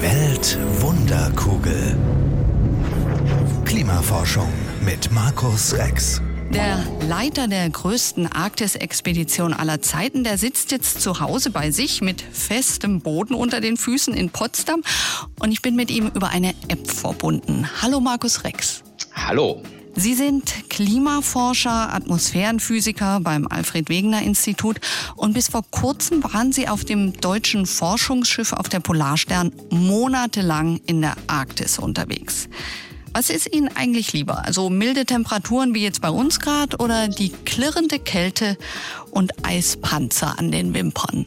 Weltwunderkugel. Klimaforschung mit Markus Rex. Der Leiter der größten Arktis-Expedition aller Zeiten, der sitzt jetzt zu Hause bei sich mit festem Boden unter den Füßen in Potsdam und ich bin mit ihm über eine App verbunden. Hallo Markus Rex. Hallo. Sie sind Klimaforscher, Atmosphärenphysiker beim Alfred Wegener Institut und bis vor kurzem waren Sie auf dem deutschen Forschungsschiff auf der Polarstern monatelang in der Arktis unterwegs. Was ist Ihnen eigentlich lieber? Also milde Temperaturen wie jetzt bei uns gerade oder die klirrende Kälte und Eispanzer an den Wimpern?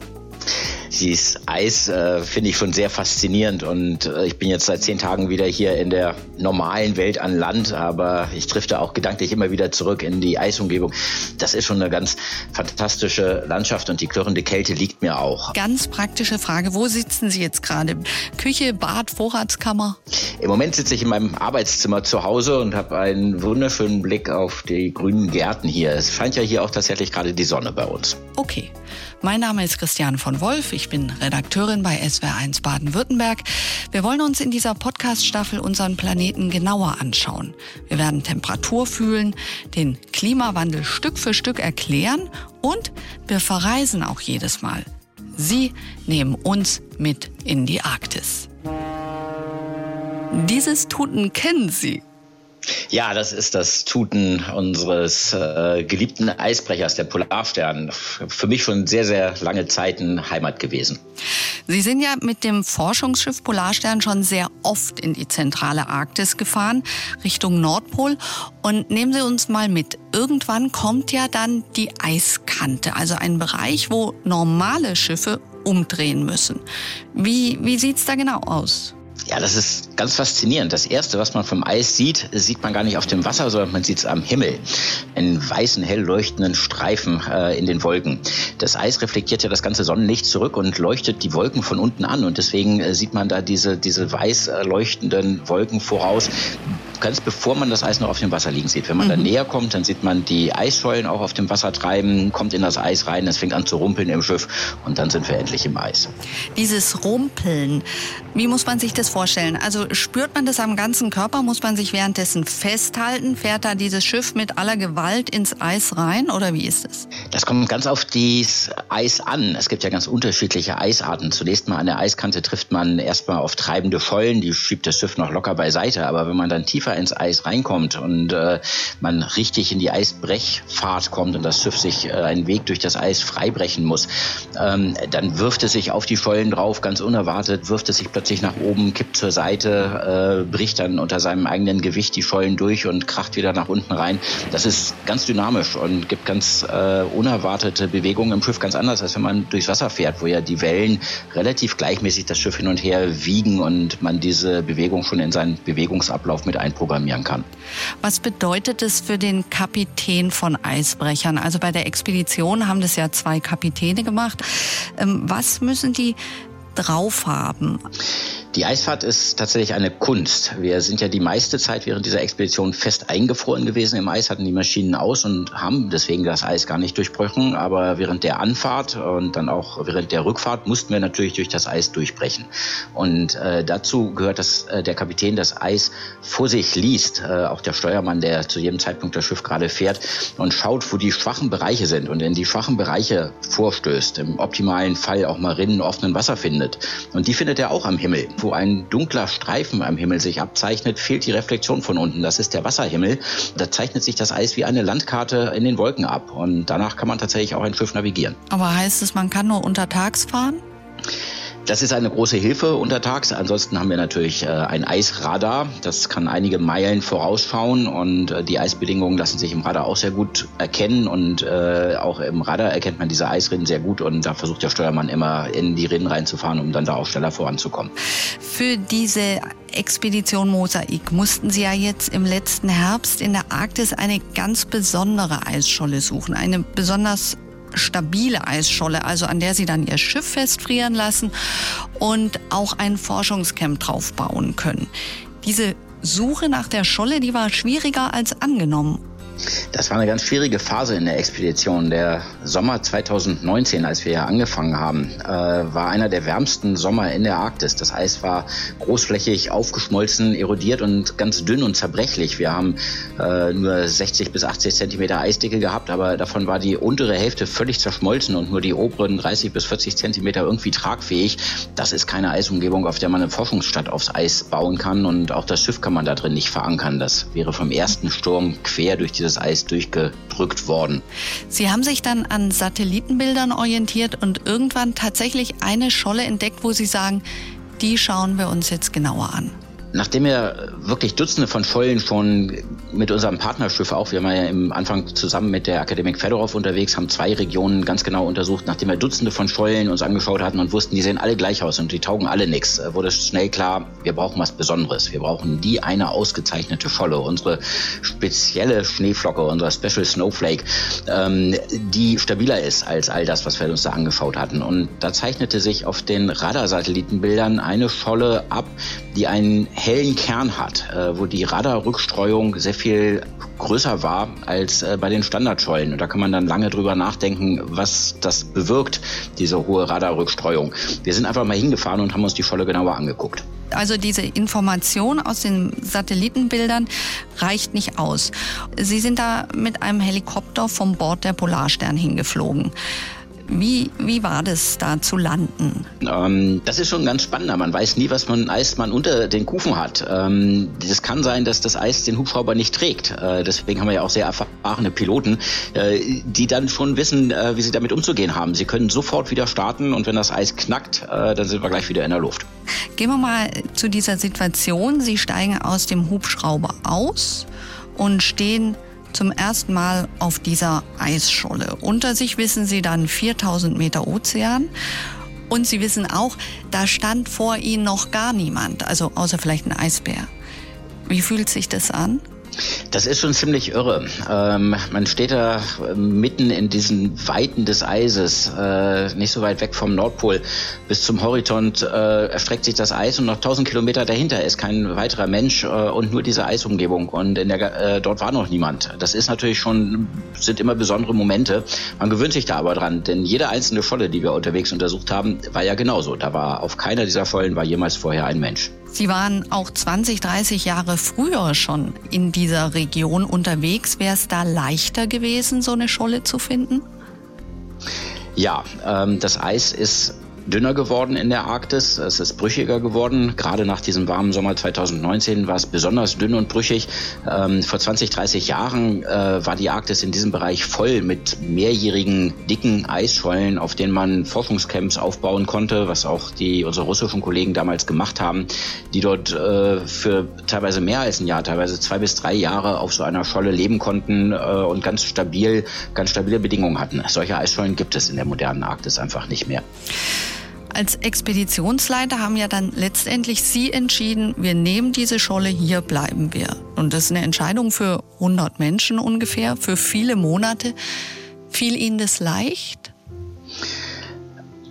Dieses Eis äh, finde ich schon sehr faszinierend und äh, ich bin jetzt seit zehn Tagen wieder hier in der normalen Welt an Land, aber ich drifte auch gedanklich immer wieder zurück in die Eisumgebung. Das ist schon eine ganz fantastische Landschaft und die klirrende Kälte liegt mir auch. Ganz praktische Frage, wo sitzen Sie jetzt gerade? Küche, Bad, Vorratskammer? Im Moment sitze ich in meinem Arbeitszimmer zu Hause und habe einen wunderschönen Blick auf die grünen Gärten hier. Es scheint ja hier auch tatsächlich gerade die Sonne bei uns. Okay. Mein Name ist Christiane von Wolf. Ich bin Redakteurin bei SWR1 Baden-Württemberg. Wir wollen uns in dieser Podcast-Staffel unseren Planeten genauer anschauen. Wir werden Temperatur fühlen, den Klimawandel Stück für Stück erklären und wir verreisen auch jedes Mal. Sie nehmen uns mit in die Arktis. Dieses Tuten kennen Sie. Ja, das ist das Tuten unseres äh, geliebten Eisbrechers, der Polarstern. Für mich schon sehr, sehr lange Zeiten Heimat gewesen. Sie sind ja mit dem Forschungsschiff Polarstern schon sehr oft in die zentrale Arktis gefahren, Richtung Nordpol. Und nehmen Sie uns mal mit. Irgendwann kommt ja dann die Eiskante, also ein Bereich, wo normale Schiffe umdrehen müssen. Wie, wie sieht's da genau aus? Ja, das ist ganz faszinierend. Das Erste, was man vom Eis sieht, sieht man gar nicht auf dem Wasser, sondern man sieht es am Himmel. Einen weißen, hell leuchtenden Streifen äh, in den Wolken. Das Eis reflektiert ja das ganze Sonnenlicht zurück und leuchtet die Wolken von unten an. Und deswegen äh, sieht man da diese, diese weiß leuchtenden Wolken voraus, ganz bevor man das Eis noch auf dem Wasser liegen sieht. Wenn man mhm. dann näher kommt, dann sieht man die Eisschollen auch auf dem Wasser treiben, kommt in das Eis rein, es fängt an zu rumpeln im Schiff und dann sind wir endlich im Eis. Dieses Rumpeln, wie muss man sich das vorstellen? Also spürt man das am ganzen Körper? Muss man sich währenddessen festhalten? Fährt da dieses Schiff mit aller Gewalt ins Eis rein oder wie ist es? Das kommt ganz auf das Eis an. Es gibt ja ganz unterschiedliche Eisarten. Zunächst mal an der Eiskante trifft man erstmal auf treibende Schollen, die schiebt das Schiff noch locker beiseite. Aber wenn man dann tiefer tiefer ins Eis reinkommt und äh, man richtig in die Eisbrechfahrt kommt und das Schiff sich äh, einen Weg durch das Eis freibrechen muss, ähm, dann wirft es sich auf die Schollen drauf, ganz unerwartet, wirft es sich plötzlich nach oben, kippt zur Seite, äh, bricht dann unter seinem eigenen Gewicht die Schollen durch und kracht wieder nach unten rein. Das ist ganz dynamisch und gibt ganz äh, unerwartete Bewegungen im Schiff, ganz anders, als wenn man durchs Wasser fährt, wo ja die Wellen relativ gleichmäßig das Schiff hin und her wiegen und man diese Bewegung schon in seinen Bewegungsablauf mit einbaut programmieren kann. Was bedeutet es für den Kapitän von Eisbrechern? Also bei der Expedition haben das ja zwei Kapitäne gemacht. Ähm, was müssen die drauf haben? Die Eisfahrt ist tatsächlich eine Kunst. Wir sind ja die meiste Zeit während dieser Expedition fest eingefroren gewesen im Eis, hatten die Maschinen aus und haben deswegen das Eis gar nicht durchbrochen. Aber während der Anfahrt und dann auch während der Rückfahrt mussten wir natürlich durch das Eis durchbrechen. Und äh, dazu gehört, dass äh, der Kapitän das Eis vor sich liest, äh, auch der Steuermann, der zu jedem Zeitpunkt das Schiff gerade fährt und schaut, wo die schwachen Bereiche sind und in die schwachen Bereiche vorstößt. Im optimalen Fall auch mal Rinnen offenen Wasser findet. Und die findet er auch am Himmel, wo ein dunkler Streifen am Himmel sich abzeichnet, fehlt die Reflexion von unten. Das ist der Wasserhimmel. Da zeichnet sich das Eis wie eine Landkarte in den Wolken ab. Und danach kann man tatsächlich auch ein Schiff navigieren. Aber heißt es, man kann nur untertags fahren? Das ist eine große Hilfe untertags. Ansonsten haben wir natürlich äh, ein Eisradar. Das kann einige Meilen vorausschauen und äh, die Eisbedingungen lassen sich im Radar auch sehr gut erkennen und äh, auch im Radar erkennt man diese Eisrinnen sehr gut und da versucht der Steuermann immer in die Rinnen reinzufahren, um dann da auch schneller voranzukommen. Für diese Expedition Mosaik mussten Sie ja jetzt im letzten Herbst in der Arktis eine ganz besondere Eisscholle suchen, eine besonders stabile Eisscholle, also an der sie dann ihr Schiff festfrieren lassen und auch ein Forschungscamp drauf bauen können. Diese Suche nach der Scholle, die war schwieriger als angenommen. Das war eine ganz schwierige Phase in der Expedition. Der Sommer 2019, als wir hier angefangen haben, äh, war einer der wärmsten Sommer in der Arktis. Das Eis war großflächig aufgeschmolzen, erodiert und ganz dünn und zerbrechlich. Wir haben äh, nur 60 bis 80 Zentimeter Eisdicke gehabt, aber davon war die untere Hälfte völlig zerschmolzen und nur die oberen 30 bis 40 Zentimeter irgendwie tragfähig. Das ist keine Eisumgebung, auf der man eine Forschungsstadt aufs Eis bauen kann und auch das Schiff kann man da drin nicht verankern. Das wäre vom ersten Sturm quer durch dieses Eis durchgedrückt worden. Sie haben sich dann an Satellitenbildern orientiert und irgendwann tatsächlich eine Scholle entdeckt, wo Sie sagen, die schauen wir uns jetzt genauer an. Nachdem wir wirklich Dutzende von Schollen schon mit unserem Partnerschiff auch, wir waren ja im Anfang zusammen mit der Akademik Fedorov unterwegs, haben zwei Regionen ganz genau untersucht. Nachdem wir Dutzende von Schollen uns angeschaut hatten und wussten, die sehen alle gleich aus und die taugen alle nichts, äh, wurde schnell klar, wir brauchen was Besonderes. Wir brauchen die eine ausgezeichnete Scholle, unsere spezielle Schneeflocke, unser Special Snowflake, ähm, die stabiler ist als all das, was wir uns da angeschaut hatten. Und da zeichnete sich auf den Radarsatellitenbildern eine Scholle ab, die einen hellen Kern hat, äh, wo die Radarrückstreuung sehr viel größer war als äh, bei den Standardschollen. Und da kann man dann lange drüber nachdenken, was das bewirkt, diese hohe Radarrückstreuung. Wir sind einfach mal hingefahren und haben uns die Scholle genauer angeguckt. Also diese Information aus den Satellitenbildern reicht nicht aus. Sie sind da mit einem Helikopter vom Bord der Polarstern hingeflogen. Wie, wie war das da zu landen? Ähm, das ist schon ganz spannend. Man weiß nie, was man Eis man unter den Kufen hat. Ähm, das kann sein, dass das Eis den Hubschrauber nicht trägt. Äh, deswegen haben wir ja auch sehr erfahrene Piloten, äh, die dann schon wissen, äh, wie sie damit umzugehen haben. Sie können sofort wieder starten und wenn das Eis knackt, äh, dann sind wir gleich wieder in der Luft. Gehen wir mal zu dieser Situation. Sie steigen aus dem Hubschrauber aus und stehen zum ersten Mal auf dieser Eisscholle. Unter sich wissen sie dann 4000 Meter Ozean. Und sie wissen auch, da stand vor ihnen noch gar niemand, also außer vielleicht ein Eisbär. Wie fühlt sich das an? Das ist schon ziemlich irre. Ähm, man steht da mitten in diesen Weiten des Eises, äh, nicht so weit weg vom Nordpol. Bis zum Horizont äh, erstreckt sich das Eis und noch 1000 Kilometer dahinter ist kein weiterer Mensch äh, und nur diese Eisumgebung. Und der, äh, dort war noch niemand. Das ist natürlich schon, sind immer besondere Momente. Man gewöhnt sich da aber dran, denn jede einzelne Scholle, die wir unterwegs untersucht haben, war ja genauso. Da war auf keiner dieser Schollen war jemals vorher ein Mensch. Sie waren auch 20, 30 Jahre früher schon in dieser Region unterwegs. Wäre es da leichter gewesen, so eine Scholle zu finden? Ja, ähm, das Eis ist dünner geworden in der Arktis. Es ist brüchiger geworden. Gerade nach diesem warmen Sommer 2019 war es besonders dünn und brüchig. Ähm, vor 20, 30 Jahren äh, war die Arktis in diesem Bereich voll mit mehrjährigen, dicken Eisschollen, auf denen man Forschungscamps aufbauen konnte, was auch die unsere russischen Kollegen damals gemacht haben, die dort äh, für teilweise mehr als ein Jahr, teilweise zwei bis drei Jahre auf so einer Scholle leben konnten äh, und ganz stabil, ganz stabile Bedingungen hatten. Solche Eisschollen gibt es in der modernen Arktis einfach nicht mehr. Als Expeditionsleiter haben ja dann letztendlich Sie entschieden, wir nehmen diese Scholle, hier bleiben wir. Und das ist eine Entscheidung für 100 Menschen ungefähr, für viele Monate. Fiel Ihnen das leicht?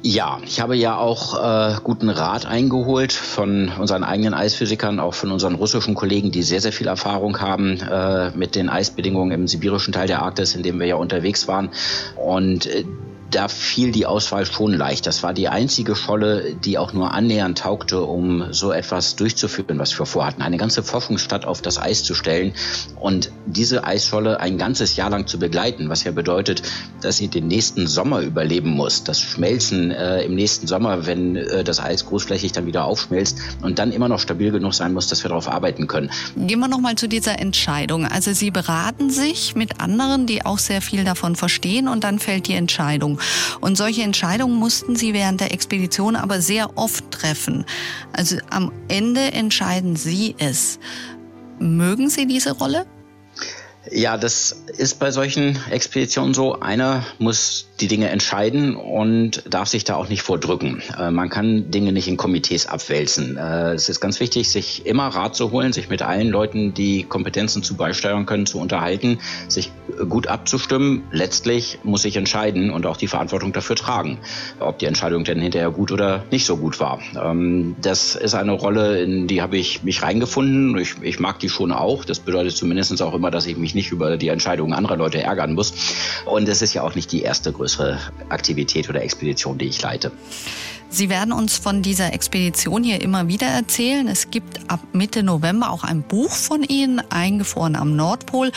Ja, ich habe ja auch äh, guten Rat eingeholt von unseren eigenen Eisphysikern, auch von unseren russischen Kollegen, die sehr, sehr viel Erfahrung haben äh, mit den Eisbedingungen im sibirischen Teil der Arktis, in dem wir ja unterwegs waren. Und äh, da fiel die Auswahl schon leicht. Das war die einzige Scholle, die auch nur annähernd taugte, um so etwas durchzuführen, was wir vorhatten. Eine ganze Forschungsstadt auf das Eis zu stellen und diese Eisscholle ein ganzes Jahr lang zu begleiten, was ja bedeutet, dass sie den nächsten Sommer überleben muss. Das Schmelzen äh, im nächsten Sommer, wenn äh, das Eis großflächig dann wieder aufschmelzt und dann immer noch stabil genug sein muss, dass wir darauf arbeiten können. Gehen wir nochmal zu dieser Entscheidung. Also Sie beraten sich mit anderen, die auch sehr viel davon verstehen und dann fällt die Entscheidung. Und solche Entscheidungen mussten sie während der Expedition aber sehr oft treffen. Also am Ende entscheiden sie es. Mögen Sie diese Rolle? Ja, das ist bei solchen Expeditionen so. Einer muss die Dinge entscheiden und darf sich da auch nicht vordrücken. Äh, man kann Dinge nicht in Komitees abwälzen. Äh, es ist ganz wichtig, sich immer Rat zu holen, sich mit allen Leuten, die Kompetenzen zu beisteuern können, zu unterhalten, sich gut abzustimmen. Letztlich muss ich entscheiden und auch die Verantwortung dafür tragen, ob die Entscheidung denn hinterher gut oder nicht so gut war. Ähm, das ist eine Rolle, in die habe ich mich reingefunden. Ich, ich mag die schon auch. Das bedeutet zumindest auch immer, dass ich mich nicht über die Entscheidungen anderer Leute ärgern muss. Und es ist ja auch nicht die erste größere Aktivität oder Expedition, die ich leite. Sie werden uns von dieser Expedition hier immer wieder erzählen. Es gibt ab Mitte November auch ein Buch von Ihnen, eingefroren am Nordpol,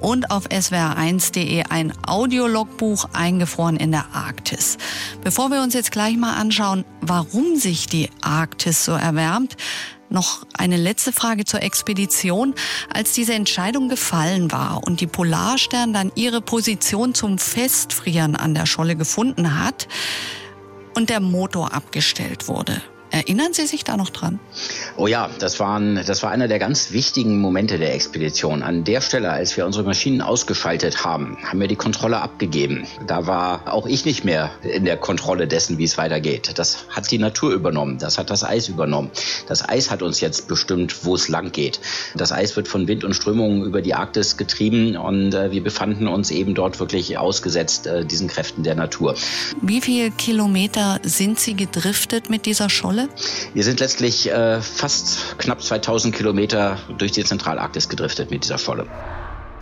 und auf swr1.de ein Audiologbuch, eingefroren in der Arktis. Bevor wir uns jetzt gleich mal anschauen, warum sich die Arktis so erwärmt, noch eine letzte Frage zur Expedition. Als diese Entscheidung gefallen war und die Polarstern dann ihre Position zum Festfrieren an der Scholle gefunden hat, und der Motor abgestellt wurde. Erinnern Sie sich da noch dran? Oh ja, das, waren, das war einer der ganz wichtigen Momente der Expedition. An der Stelle, als wir unsere Maschinen ausgeschaltet haben, haben wir die Kontrolle abgegeben. Da war auch ich nicht mehr in der Kontrolle dessen, wie es weitergeht. Das hat die Natur übernommen, das hat das Eis übernommen. Das Eis hat uns jetzt bestimmt, wo es lang geht. Das Eis wird von Wind und Strömungen über die Arktis getrieben und äh, wir befanden uns eben dort wirklich ausgesetzt äh, diesen Kräften der Natur. Wie viele Kilometer sind Sie gedriftet mit dieser Scholle? Erde? Wir sind letztlich äh, fast knapp 2000 Kilometer durch die Zentralarktis gedriftet mit dieser Scholle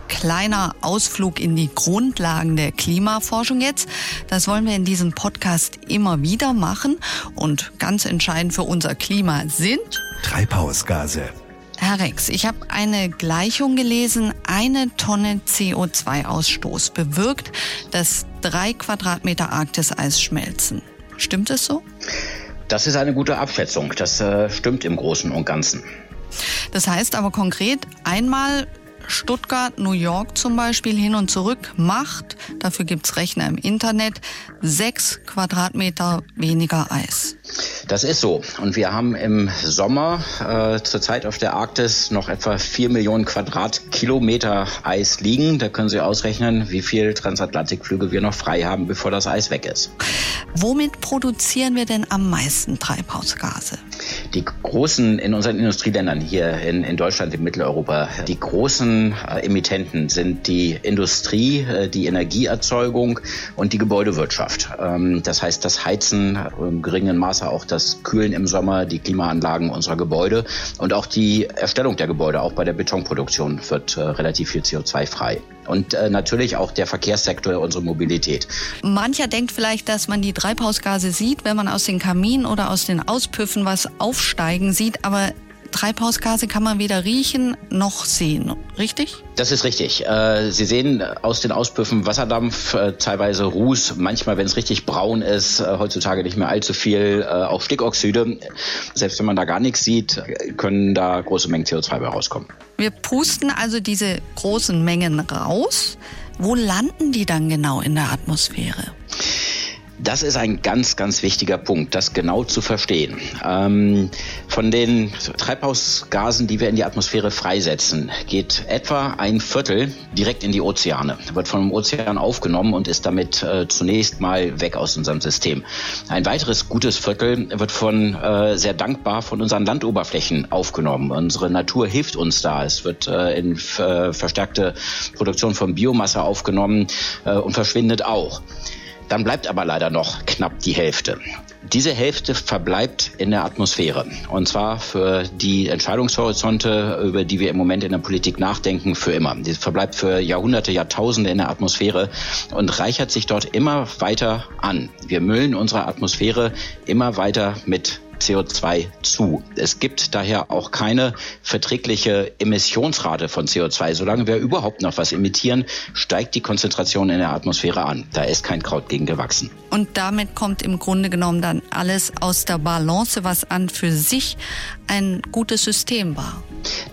kleiner Ausflug in die Grundlagen der Klimaforschung jetzt. Das wollen wir in diesem Podcast immer wieder machen. Und ganz entscheidend für unser Klima sind Treibhausgase. Herr Rex, ich habe eine Gleichung gelesen. Eine Tonne CO2-Ausstoß bewirkt, dass drei Quadratmeter Arktiseis schmelzen. Stimmt es so? Das ist eine gute Abschätzung. Das äh, stimmt im Großen und Ganzen. Das heißt aber konkret, einmal Stuttgart, New York zum Beispiel hin und zurück macht, dafür gibt's Rechner im Internet, sechs Quadratmeter weniger Eis. Das ist so. Und wir haben im Sommer äh, zurzeit auf der Arktis noch etwa vier Millionen Quadratkilometer Eis liegen. Da können Sie ausrechnen, wie viel Transatlantikflüge wir noch frei haben, bevor das Eis weg ist. Womit produzieren wir denn am meisten Treibhausgase? Die großen in unseren Industrieländern hier in, in Deutschland, in Mitteleuropa, die großen äh, Emittenten sind die Industrie, äh, die Energieerzeugung und die Gebäudewirtschaft. Ähm, das heißt, das Heizen im geringen Maße auch das Kühlen im Sommer, die Klimaanlagen unserer Gebäude und auch die Erstellung der Gebäude, auch bei der Betonproduktion wird äh, relativ viel CO2 frei. Und äh, natürlich auch der Verkehrssektor, unsere Mobilität. Mancher denkt vielleicht, dass man die Treibhausgase sieht, wenn man aus den Kaminen oder aus den Auspüffen was aufsteigen sieht, aber Treibhausgase kann man weder riechen noch sehen, richtig? Das ist richtig. Äh, Sie sehen aus den Auspüffen Wasserdampf, äh, teilweise Ruß, manchmal, wenn es richtig braun ist, äh, heutzutage nicht mehr allzu viel, auch Stickoxide. Selbst wenn man da gar nichts sieht, können da große Mengen CO2 bei rauskommen. Wir pusten also diese großen Mengen raus. Wo landen die dann genau in der Atmosphäre? Das ist ein ganz, ganz wichtiger Punkt, das genau zu verstehen. Ähm, von den Treibhausgasen, die wir in die Atmosphäre freisetzen, geht etwa ein Viertel direkt in die Ozeane, wird vom Ozean aufgenommen und ist damit äh, zunächst mal weg aus unserem System. Ein weiteres gutes Viertel wird von äh, sehr dankbar von unseren Landoberflächen aufgenommen. Unsere Natur hilft uns da. Es wird äh, in äh, verstärkte Produktion von Biomasse aufgenommen äh, und verschwindet auch. Dann bleibt aber leider noch knapp die Hälfte. Diese Hälfte verbleibt in der Atmosphäre. Und zwar für die Entscheidungshorizonte, über die wir im Moment in der Politik nachdenken, für immer. Die verbleibt für Jahrhunderte, Jahrtausende in der Atmosphäre und reichert sich dort immer weiter an. Wir müllen unsere Atmosphäre immer weiter mit CO2 zu. Es gibt daher auch keine verträgliche Emissionsrate von CO2. Solange wir überhaupt noch was emittieren, steigt die Konzentration in der Atmosphäre an. Da ist kein Kraut gegen gewachsen. Und damit kommt im Grunde genommen dann alles aus der Balance, was an für sich ein gutes System war.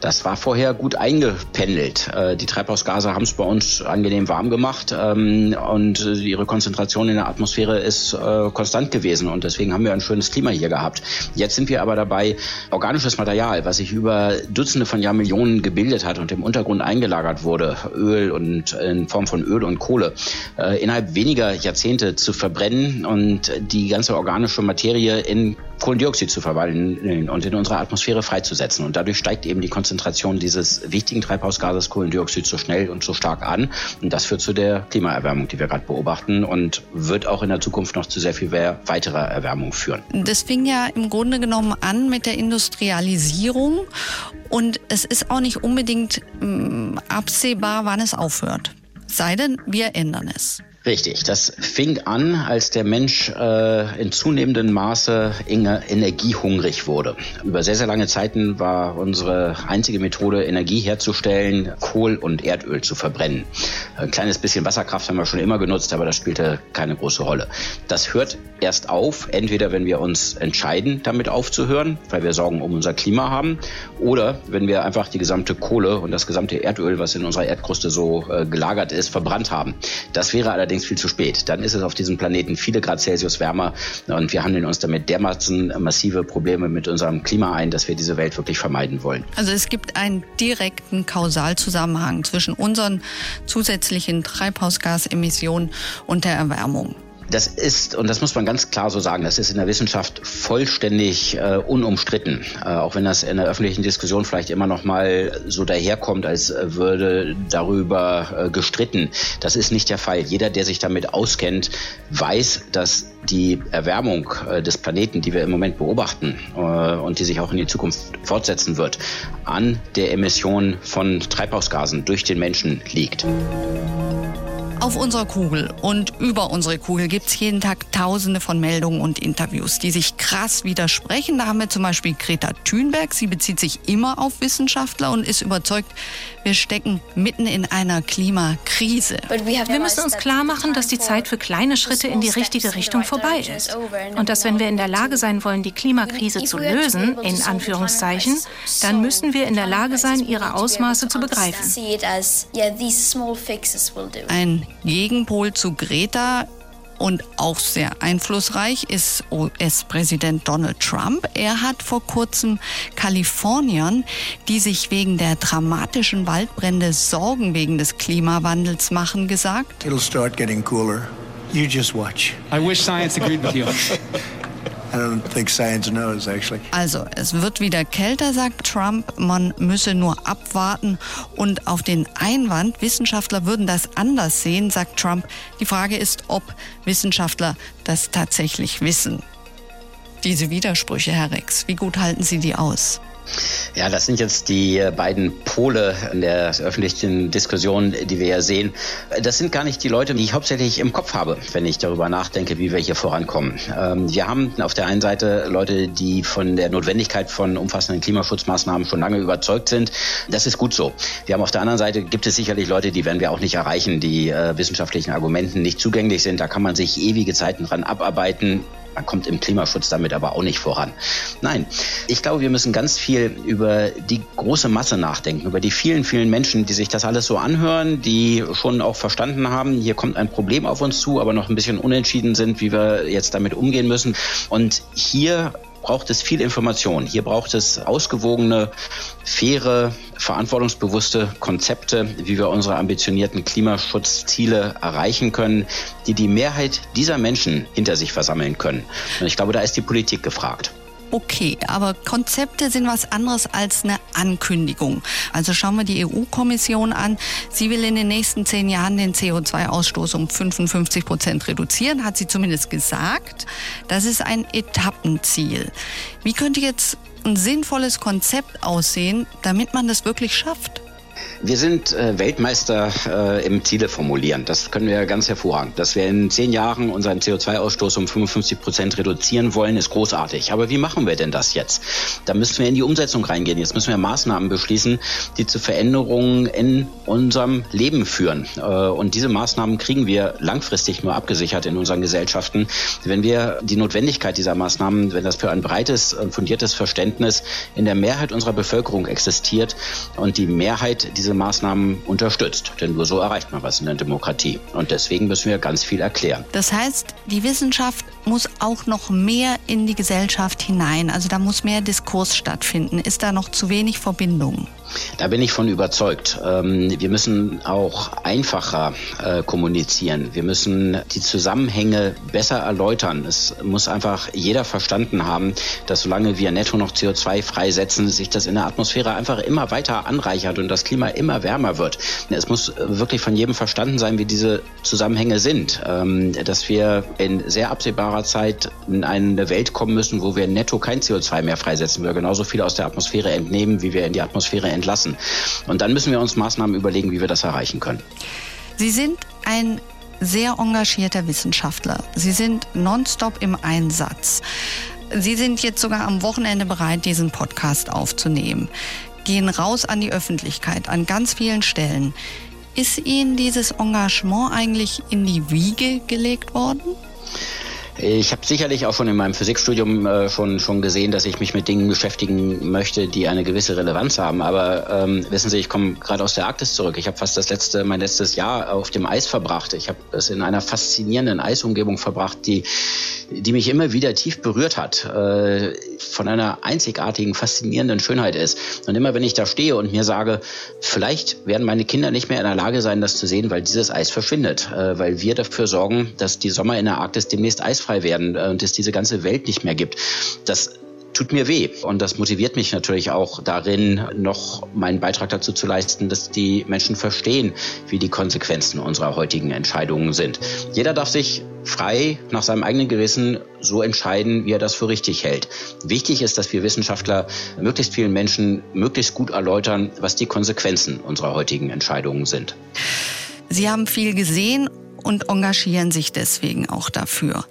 Das war vorher gut eingependelt. Äh, die Treibhausgase haben es bei uns angenehm warm gemacht ähm, und ihre Konzentration in der Atmosphäre ist äh, konstant gewesen und deswegen haben wir ein schönes Klima hier gehabt. Jetzt sind wir aber dabei, organisches Material, was sich über Dutzende von Jahrmillionen gebildet hat und im Untergrund eingelagert wurde, Öl und in Form von Öl und Kohle, äh, innerhalb weniger Jahrzehnte zu verbrennen. Und die ganze organische Materie in Kohlendioxid zu verwandeln und in unserer Atmosphäre freizusetzen. Und dadurch steigt eben die Konzentration dieses wichtigen Treibhausgases Kohlendioxid so schnell und so stark an. Und das führt zu der Klimaerwärmung, die wir gerade beobachten und wird auch in der Zukunft noch zu sehr viel weiterer Erwärmung führen. Das fing ja im Grunde genommen an mit der Industrialisierung Und es ist auch nicht unbedingt mm, absehbar, wann es aufhört. Sei denn, wir ändern es. Richtig, das fing an, als der Mensch äh, in zunehmendem Maße energiehungrig wurde. Über sehr, sehr lange Zeiten war unsere einzige Methode, Energie herzustellen, Kohl und Erdöl zu verbrennen. Ein kleines bisschen Wasserkraft haben wir schon immer genutzt, aber das spielte keine große Rolle. Das hört erst auf, entweder wenn wir uns entscheiden, damit aufzuhören, weil wir Sorgen um unser Klima haben, oder wenn wir einfach die gesamte Kohle und das gesamte Erdöl, was in unserer Erdkruste so äh, gelagert ist, verbrannt haben. Das wäre allerdings allerdings viel zu spät. Dann ist es auf diesem Planeten viele Grad Celsius wärmer und wir handeln uns damit dermaßen massive Probleme mit unserem Klima ein, dass wir diese Welt wirklich vermeiden wollen. Also es gibt einen direkten Kausalzusammenhang zwischen unseren zusätzlichen Treibhausgasemissionen und der Erwärmung. Das ist, und das muss man ganz klar so sagen, das ist in der Wissenschaft vollständig äh, unumstritten. Äh, auch wenn das in der öffentlichen Diskussion vielleicht immer noch mal so daherkommt, als würde darüber äh, gestritten. Das ist nicht der Fall. Jeder, der sich damit auskennt, weiß, dass die Erwärmung äh, des Planeten, die wir im Moment beobachten äh, und die sich auch in die Zukunft fortsetzen wird, an der Emission von Treibhausgasen durch den Menschen liegt. Auf unserer Kugel und über unsere Kugel gibt es jeden Tag tausende von Meldungen und Interviews, die sich krass widersprechen. Da haben wir zum Beispiel Greta Thunberg. Sie bezieht sich immer auf Wissenschaftler und ist überzeugt, wir stecken mitten in einer Klimakrise. Wir müssen uns klar machen, dass die Zeit für kleine Schritte in die richtige Richtung vorbei ist. Und dass wenn wir in der Lage sein wollen, die Klimakrise zu lösen, in Anführungszeichen, dann müssen wir in der Lage sein, ihre Ausmaße zu begreifen. Ein Gegenpol zu Greta und auch sehr einflussreich ist US-Präsident Donald Trump. Er hat vor kurzem Kaliforniern, die sich wegen der dramatischen Waldbrände Sorgen wegen des Klimawandels machen, gesagt. It'll start getting cooler. You just watch. I wish science agreed with you. Also, es wird wieder kälter, sagt Trump. Man müsse nur abwarten. Und auf den Einwand, Wissenschaftler würden das anders sehen, sagt Trump. Die Frage ist, ob Wissenschaftler das tatsächlich wissen. Diese Widersprüche, Herr Rex, wie gut halten Sie die aus? Ja, das sind jetzt die äh, beiden Pole in der öffentlichen Diskussion, die wir ja sehen. Das sind gar nicht die Leute, die ich hauptsächlich im Kopf habe, wenn ich darüber nachdenke, wie wir hier vorankommen. Ähm, wir haben auf der einen Seite Leute, die von der Notwendigkeit von umfassenden Klimaschutzmaßnahmen schon lange überzeugt sind. Das ist gut so. Wir haben auf der anderen Seite gibt es sicherlich Leute, die werden wir auch nicht erreichen, die äh, wissenschaftlichen Argumenten nicht zugänglich sind. Da kann man sich ewige Zeiten dran abarbeiten. Man kommt im Klimaschutz damit aber auch nicht voran. Nein, ich glaube, wir müssen ganz viel über die große Masse nachdenken, über die vielen, vielen Menschen, die sich das alles so anhören, die schon auch verstanden haben, hier kommt ein Problem auf uns zu, aber noch ein bisschen unentschieden sind, wie wir jetzt damit umgehen müssen. Und hier braucht es viel Information. Hier braucht es ausgewogene, faire, verantwortungsbewusste Konzepte, wie wir unsere ambitionierten Klimaschutzziele erreichen können, die die Mehrheit dieser Menschen hinter sich versammeln können. Und ich glaube, da ist die Politik gefragt okay, aber Konzepte sind was anderes als eine Ankündigung. Also schauen wir die EU-Kommission an. Sie will in den nächsten zehn Jahren den CO2-Ausstoß um 55 Prozent reduzieren, hat sie zumindest gesagt. Das ist ein Etappenziel. Wie könnte jetzt ein sinnvolles Konzept aussehen, damit man das wirklich schafft? Wir sind äh, Weltmeister äh, im Ziele formulieren. Das können wir ganz hervorragend. Dass wir in zehn Jahren unseren CO2-Ausstoß um 55 Prozent reduzieren wollen, ist großartig. Aber wie machen wir denn das jetzt? Da müssen wir in die Umsetzung reingehen. Jetzt müssen wir Maßnahmen beschließen, die zu Veränderungen in unserem Leben führen. Äh, und diese Maßnahmen kriegen wir langfristig nur abgesichert in unseren Gesellschaften, wenn wir die Notwendigkeit dieser Maßnahmen, wenn das für ein breites und fundiertes Verständnis in der Mehrheit unserer Bevölkerung existiert und die Mehrheit dieser diese Maßnahmen unterstützt. Denn nur so erreicht man was in der Demokratie. Und deswegen müssen wir ganz viel erklären. Das heißt, die Wissenschaft muss auch noch mehr in die Gesellschaft hinein. Also da muss mehr Diskurs stattfinden. Ist da noch zu wenig Verbindung? Da bin ich von überzeugt. Ähm, wir müssen auch einfacher äh, kommunizieren. Wir müssen die Zusammenhänge besser erläutern. Es muss einfach jeder verstanden haben, dass solange wir netto noch CO2 freisetzen, sich das in der Atmosphäre einfach immer weiter anreichert und das Klima immer wärmer wird. Es muss wirklich von jedem verstanden sein, wie diese Zusammenhänge sind. Ähm, dass wir in sehr absehbarer absehbarer Zeit in eine Welt kommen müssen, wo wir netto kein CO2 mehr freisetzen, wir genauso viel aus der Atmosphäre entnehmen, wie wir in die Atmosphäre entlassen. Und dann müssen wir uns Maßnahmen überlegen, wie wir das erreichen können. Sie sind ein sehr engagierter Wissenschaftler. Sie sind nonstop im Einsatz. Sie sind jetzt sogar am Wochenende bereit, diesen Podcast aufzunehmen. Gehen raus an die Öffentlichkeit an ganz vielen Stellen. Ist Ihnen dieses Engagement eigentlich in die Wiege gelegt worden? Ich habe sicherlich auch schon in meinem Physikstudium äh, schon, schon gesehen, dass ich mich mit Dingen beschäftigen möchte, die eine gewisse Relevanz haben. Aber ähm, wissen Sie, ich komme gerade aus der Arktis zurück. Ich habe fast das letzte, mein letztes Jahr auf dem Eis verbracht. Ich habe es in einer faszinierenden Eisumgebung verbracht, die die mich immer wieder tief berührt hat, äh, von einer einzigartigen, faszinierenden Schönheit ist. Und immer wenn ich da stehe und mir sage, vielleicht werden meine Kinder nicht mehr in der Lage sein, das zu sehen, weil dieses Eis verschwindet, äh, weil wir dafür sorgen, dass die Sommer in der Arktis demnächst eisfrei werden äh, und es diese ganze Welt nicht mehr gibt. Das tut mir weh. Und das motiviert mich natürlich auch darin, noch meinen Beitrag dazu zu leisten, dass die Menschen verstehen, wie die Konsequenzen unserer heutigen Entscheidungen sind. Jeder darf sich frei nach seinem eigenen Gewissen so entscheiden, wie er das für richtig hält. Wichtig ist, dass wir Wissenschaftler möglichst vielen Menschen möglichst gut erläutern, was die Konsequenzen unserer heutigen Entscheidungen sind. Sie haben viel gesehen und engagieren sich deswegen auch dafür.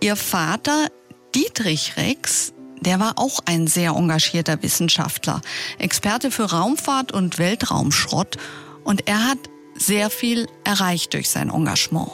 Ihr Vater Dietrich Rex der war auch ein sehr engagierter Wissenschaftler, Experte für Raumfahrt und Weltraumschrott und er hat sehr viel erreicht durch sein Engagement.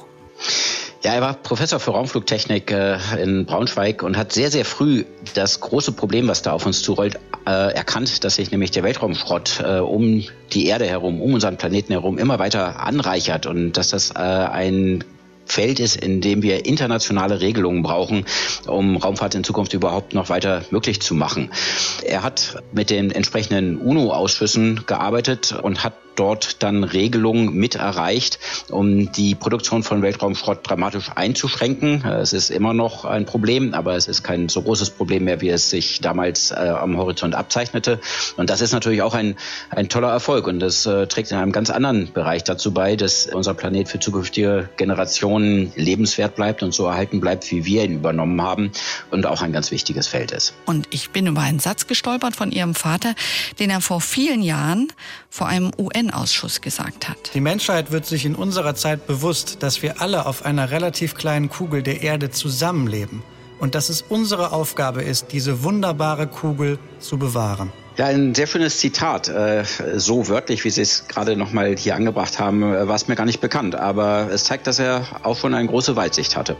Ja, er war Professor für Raumflugtechnik äh, in Braunschweig und hat sehr, sehr früh das große Problem, was da auf uns zurollt, äh, erkannt, dass sich nämlich der Weltraumschrott äh, um die Erde herum, um unseren Planeten herum immer weiter anreichert und dass das äh, ein Feld ist, in dem wir internationale Regelungen brauchen, um Raumfahrt in Zukunft überhaupt noch weiter möglich zu machen. Er hat mit den entsprechenden UNO-Ausschüssen gearbeitet und hat dort dann Regelungen mit erreicht, um die Produktion von Weltraumschrott dramatisch einzuschränken. Es ist immer noch ein Problem, aber es ist kein so großes Problem mehr, wie es sich damals äh, am Horizont abzeichnete. Und das ist natürlich auch ein, ein toller Erfolg und das äh, trägt in einem ganz anderen Bereich dazu bei, dass unser Planet für zukünftige Generationen lebenswert bleibt und so erhalten bleibt, wie wir ihn übernommen haben und auch ein ganz wichtiges Feld ist. Und ich bin über einen Satz gestolpert von Ihrem Vater, den er vor vielen Jahren vor einem UN UN-Ausschuss gesagt hat. Die Menschheit wird sich in unserer Zeit bewusst, dass wir alle auf einer relativ kleinen Kugel der Erde zusammenleben und dass es unsere Aufgabe ist, diese wunderbare Kugel zu bewahren. Ja, ein sehr schönes Zitat. Äh, so wörtlich, wie Sie es gerade nochmal hier angebracht haben, äh, war es mir gar nicht bekannt. Aber es zeigt, dass er auch schon eine große Weitsicht hatte.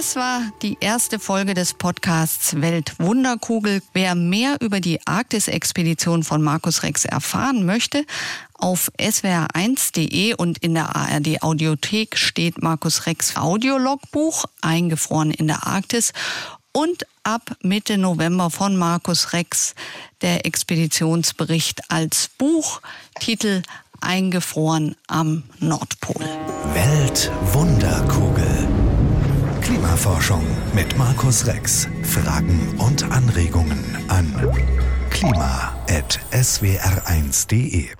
Das war die erste Folge des Podcasts Weltwunderkugel. Wer mehr über die Arktis-Expedition von Markus Rex erfahren möchte, auf swr1.de und in der ARD Audiothek steht Markus Rex Audiologbuch, eingefroren in der Arktis. Und ab Mitte November von Markus Rex der Expeditionsbericht als Buch, Titel Eingefroren am Nordpol. Weltwunderkugel. Klimaforschung mit Markus Rex. Fragen und Anregungen an klima.swr1.de